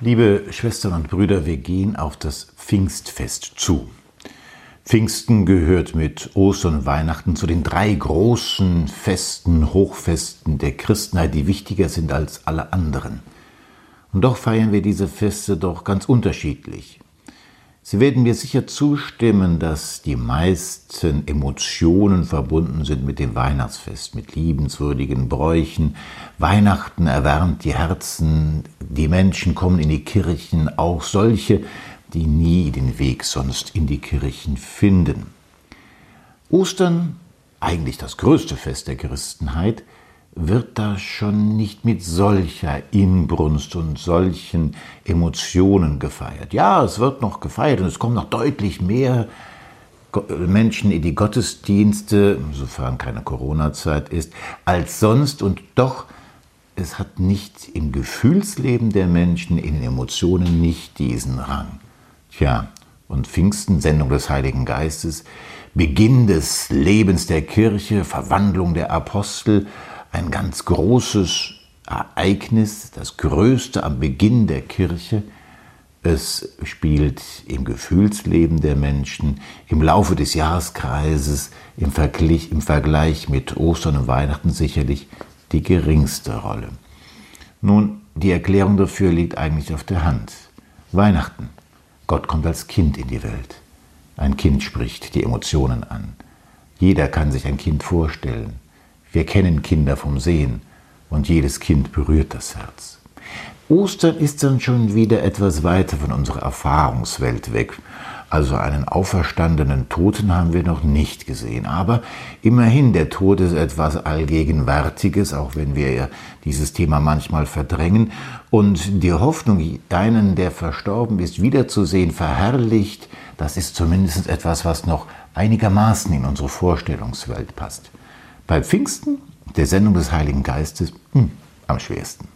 Liebe Schwestern und Brüder, wir gehen auf das Pfingstfest zu. Pfingsten gehört mit Ostern und Weihnachten zu den drei großen Festen, Hochfesten der Christenheit, die wichtiger sind als alle anderen. Und doch feiern wir diese Feste doch ganz unterschiedlich. Sie werden mir sicher zustimmen, dass die meisten Emotionen verbunden sind mit dem Weihnachtsfest, mit liebenswürdigen Bräuchen. Weihnachten erwärmt die Herzen, die Menschen kommen in die Kirchen, auch solche, die nie den Weg sonst in die Kirchen finden. Ostern, eigentlich das größte Fest der Christenheit, wird da schon nicht mit solcher Inbrunst und solchen Emotionen gefeiert. Ja, es wird noch gefeiert und es kommen noch deutlich mehr Menschen in die Gottesdienste, sofern keine Corona-Zeit ist, als sonst und doch es hat nicht im Gefühlsleben der Menschen, in den Emotionen nicht diesen Rang. Tja, und Pfingsten, Sendung des Heiligen Geistes, Beginn des Lebens der Kirche, Verwandlung der Apostel, ein ganz großes Ereignis, das größte am Beginn der Kirche. Es spielt im Gefühlsleben der Menschen, im Laufe des Jahreskreises, im Vergleich, im Vergleich mit Ostern und Weihnachten sicherlich die geringste Rolle. Nun, die Erklärung dafür liegt eigentlich auf der Hand. Weihnachten. Gott kommt als Kind in die Welt. Ein Kind spricht die Emotionen an. Jeder kann sich ein Kind vorstellen. Wir kennen Kinder vom Sehen und jedes Kind berührt das Herz. Ostern ist dann schon wieder etwas weiter von unserer Erfahrungswelt weg. Also einen auferstandenen Toten haben wir noch nicht gesehen. Aber immerhin, der Tod ist etwas Allgegenwärtiges, auch wenn wir dieses Thema manchmal verdrängen. Und die Hoffnung, einen, der verstorben ist, wiederzusehen, verherrlicht, das ist zumindest etwas, was noch einigermaßen in unsere Vorstellungswelt passt. Bei Pfingsten, der Sendung des Heiligen Geistes, hm, am schwersten.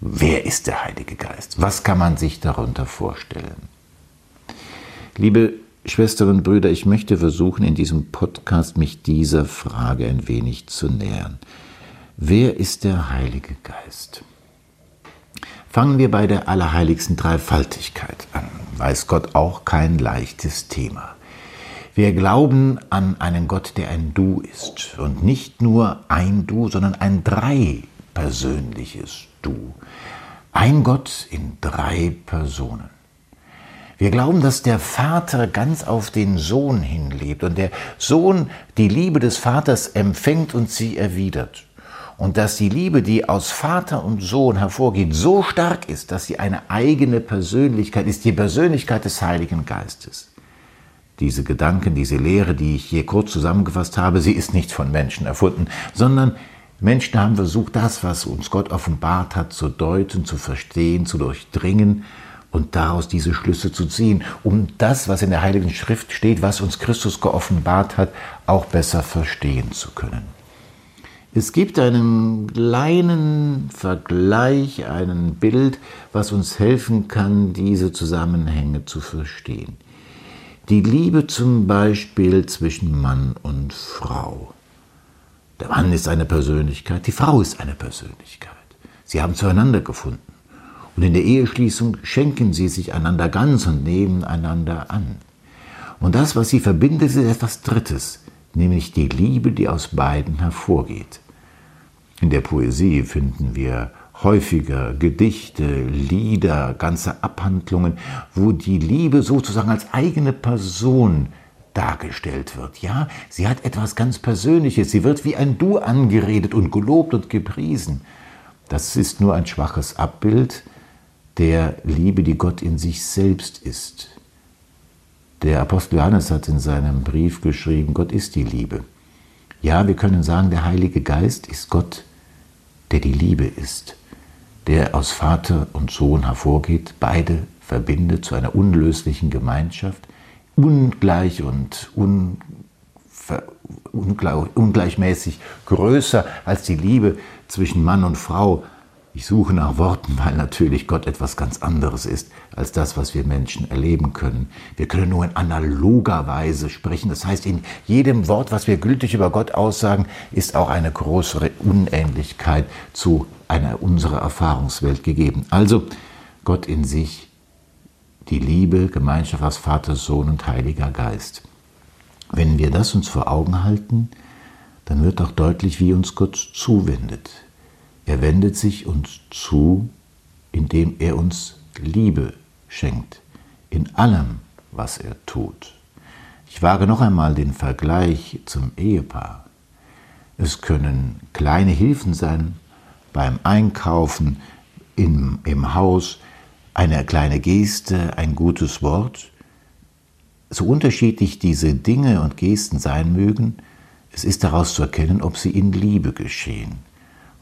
Wer ist der Heilige Geist? Was kann man sich darunter vorstellen? Liebe Schwestern und Brüder, ich möchte versuchen, in diesem Podcast mich dieser Frage ein wenig zu nähern. Wer ist der Heilige Geist? Fangen wir bei der allerheiligsten Dreifaltigkeit an. Weiß Gott auch kein leichtes Thema. Wir glauben an einen Gott, der ein Du ist. Und nicht nur ein Du, sondern ein dreipersönliches Du. Ein Gott in drei Personen. Wir glauben, dass der Vater ganz auf den Sohn hinlebt und der Sohn die Liebe des Vaters empfängt und sie erwidert. Und dass die Liebe, die aus Vater und Sohn hervorgeht, so stark ist, dass sie eine eigene Persönlichkeit ist, die Persönlichkeit des Heiligen Geistes diese Gedanken, diese Lehre, die ich hier kurz zusammengefasst habe, sie ist nicht von Menschen erfunden, sondern Menschen haben versucht, das, was uns Gott offenbart hat, zu deuten, zu verstehen, zu durchdringen und daraus diese Schlüsse zu ziehen, um das, was in der Heiligen Schrift steht, was uns Christus geoffenbart hat, auch besser verstehen zu können. Es gibt einen kleinen Vergleich, ein Bild, was uns helfen kann, diese Zusammenhänge zu verstehen. Die Liebe zum Beispiel zwischen Mann und Frau. Der Mann ist eine Persönlichkeit, die Frau ist eine Persönlichkeit. Sie haben zueinander gefunden. Und in der Eheschließung schenken sie sich einander ganz und nehmen einander an. Und das, was sie verbindet, ist etwas Drittes, nämlich die Liebe, die aus beiden hervorgeht. In der Poesie finden wir häufiger Gedichte, Lieder, ganze Abhandlungen, wo die Liebe sozusagen als eigene Person dargestellt wird. Ja, sie hat etwas ganz Persönliches, sie wird wie ein Du angeredet und gelobt und gepriesen. Das ist nur ein schwaches Abbild der Liebe, die Gott in sich selbst ist. Der Apostel Johannes hat in seinem Brief geschrieben, Gott ist die Liebe. Ja, wir können sagen, der Heilige Geist ist Gott, der die Liebe ist der aus Vater und Sohn hervorgeht, beide verbindet zu einer unlöslichen Gemeinschaft, ungleich und un, ungleich, ungleichmäßig größer als die Liebe zwischen Mann und Frau. Ich suche nach Worten, weil natürlich Gott etwas ganz anderes ist als das, was wir Menschen erleben können. Wir können nur in analoger Weise sprechen. Das heißt, in jedem Wort, was wir gültig über Gott aussagen, ist auch eine größere Unähnlichkeit zu einer unserer Erfahrungswelt gegeben. Also, Gott in sich, die Liebe, Gemeinschaft aus Vater, Sohn und Heiliger Geist. Wenn wir das uns vor Augen halten, dann wird auch deutlich, wie uns Gott zuwendet. Er wendet sich uns zu, indem er uns Liebe schenkt, in allem, was er tut. Ich wage noch einmal den Vergleich zum Ehepaar. Es können kleine Hilfen sein beim Einkaufen, im, im Haus, eine kleine Geste, ein gutes Wort. So unterschiedlich diese Dinge und Gesten sein mögen, es ist daraus zu erkennen, ob sie in Liebe geschehen.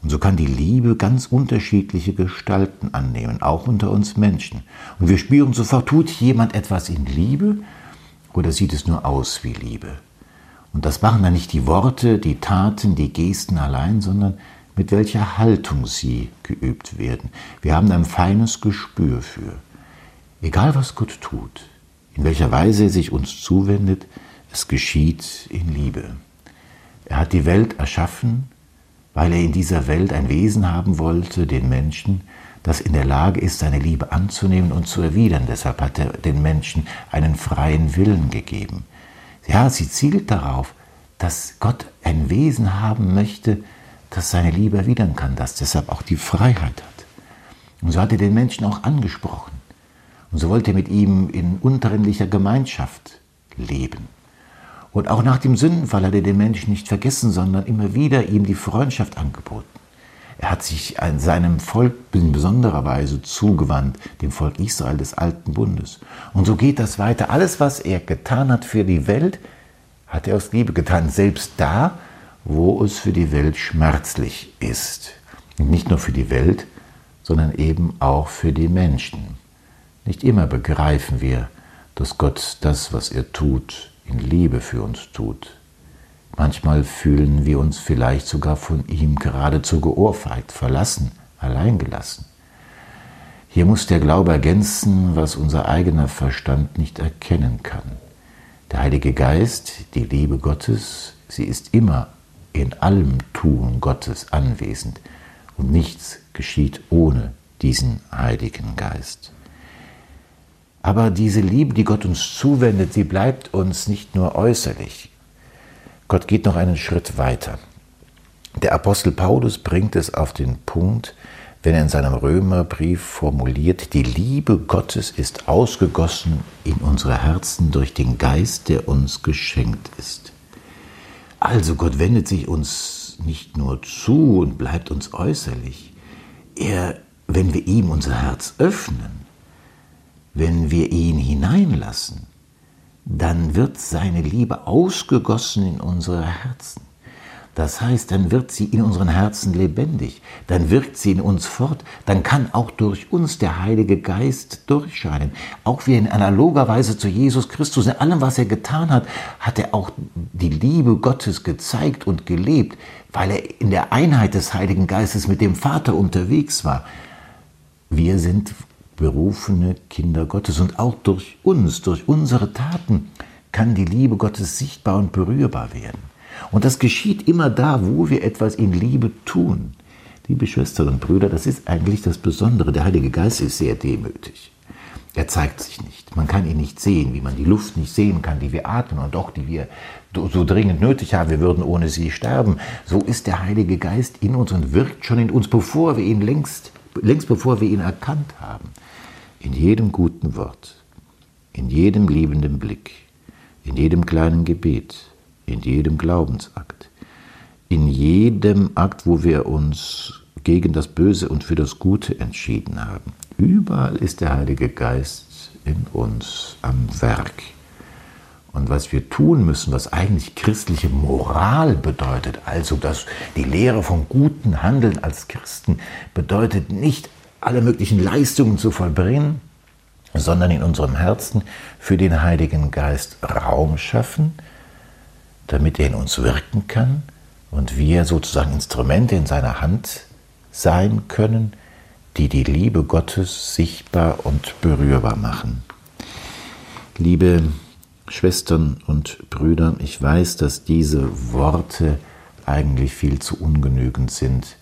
Und so kann die Liebe ganz unterschiedliche Gestalten annehmen, auch unter uns Menschen. Und wir spüren sofort, tut jemand etwas in Liebe oder sieht es nur aus wie Liebe? Und das machen dann nicht die Worte, die Taten, die Gesten allein, sondern mit welcher Haltung sie geübt werden. Wir haben ein feines Gespür für. Egal was Gott tut, in welcher Weise er sich uns zuwendet, es geschieht in Liebe. Er hat die Welt erschaffen, weil er in dieser Welt ein Wesen haben wollte, den Menschen, das in der Lage ist, seine Liebe anzunehmen und zu erwidern. Deshalb hat er den Menschen einen freien Willen gegeben. Ja, sie zielt darauf, dass Gott ein Wesen haben möchte, das seine Liebe erwidern kann, das deshalb auch die Freiheit hat. Und so hat er den Menschen auch angesprochen. Und so wollte er mit ihm in unterrindlicher Gemeinschaft leben. Und auch nach dem Sündenfall hat er den Menschen nicht vergessen, sondern immer wieder ihm die Freundschaft angeboten. Er hat sich seinem Volk in besonderer Weise zugewandt, dem Volk Israel des alten Bundes. Und so geht das weiter. Alles, was er getan hat für die Welt, hat er aus Liebe getan, selbst da, wo es für die Welt schmerzlich ist. Und nicht nur für die Welt, sondern eben auch für die Menschen. Nicht immer begreifen wir, dass Gott das, was er tut, in Liebe für uns tut. Manchmal fühlen wir uns vielleicht sogar von ihm geradezu geohrfeigt, verlassen, alleingelassen. Hier muss der Glaube ergänzen, was unser eigener Verstand nicht erkennen kann. Der Heilige Geist, die Liebe Gottes, sie ist immer in allem Tun Gottes anwesend und nichts geschieht ohne diesen Heiligen Geist. Aber diese Liebe, die Gott uns zuwendet, sie bleibt uns nicht nur äußerlich. Gott geht noch einen Schritt weiter. Der Apostel Paulus bringt es auf den Punkt, wenn er in seinem Römerbrief formuliert, die Liebe Gottes ist ausgegossen in unsere Herzen durch den Geist, der uns geschenkt ist. Also Gott wendet sich uns nicht nur zu und bleibt uns äußerlich. Er, wenn wir ihm unser Herz öffnen, wenn wir ihn hineinlassen, dann wird seine Liebe ausgegossen in unsere Herzen. Das heißt, dann wird sie in unseren Herzen lebendig, dann wirkt sie in uns fort, dann kann auch durch uns der Heilige Geist durchscheinen. Auch wie in analoger Weise zu Jesus Christus, in allem, was er getan hat, hat er auch die Liebe Gottes gezeigt und gelebt, weil er in der Einheit des Heiligen Geistes mit dem Vater unterwegs war. Wir sind berufene Kinder Gottes. Und auch durch uns, durch unsere Taten kann die Liebe Gottes sichtbar und berührbar werden. Und das geschieht immer da, wo wir etwas in Liebe tun. Liebe Schwestern und Brüder, das ist eigentlich das Besondere. Der Heilige Geist ist sehr demütig. Er zeigt sich nicht. Man kann ihn nicht sehen, wie man die Luft nicht sehen kann, die wir atmen und doch die wir so dringend nötig haben. Wir würden ohne sie sterben. So ist der Heilige Geist in uns und wirkt schon in uns, bevor wir ihn längst, längst bevor wir ihn erkannt haben in jedem guten Wort, in jedem liebenden Blick, in jedem kleinen Gebet, in jedem Glaubensakt, in jedem Akt, wo wir uns gegen das Böse und für das Gute entschieden haben. Überall ist der Heilige Geist in uns am Werk. Und was wir tun müssen, was eigentlich christliche Moral bedeutet, also dass die Lehre vom guten Handeln als Christen bedeutet nicht alle möglichen Leistungen zu vollbringen, sondern in unserem Herzen für den Heiligen Geist Raum schaffen, damit er in uns wirken kann und wir sozusagen Instrumente in seiner Hand sein können, die die Liebe Gottes sichtbar und berührbar machen. Liebe Schwestern und Brüder, ich weiß, dass diese Worte eigentlich viel zu ungenügend sind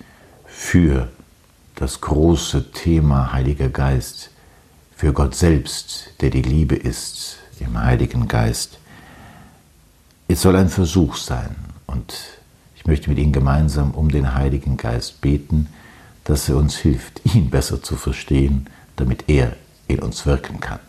für das große Thema Heiliger Geist für Gott selbst, der die Liebe ist im Heiligen Geist. Es soll ein Versuch sein und ich möchte mit Ihnen gemeinsam um den Heiligen Geist beten, dass er uns hilft, ihn besser zu verstehen, damit er in uns wirken kann.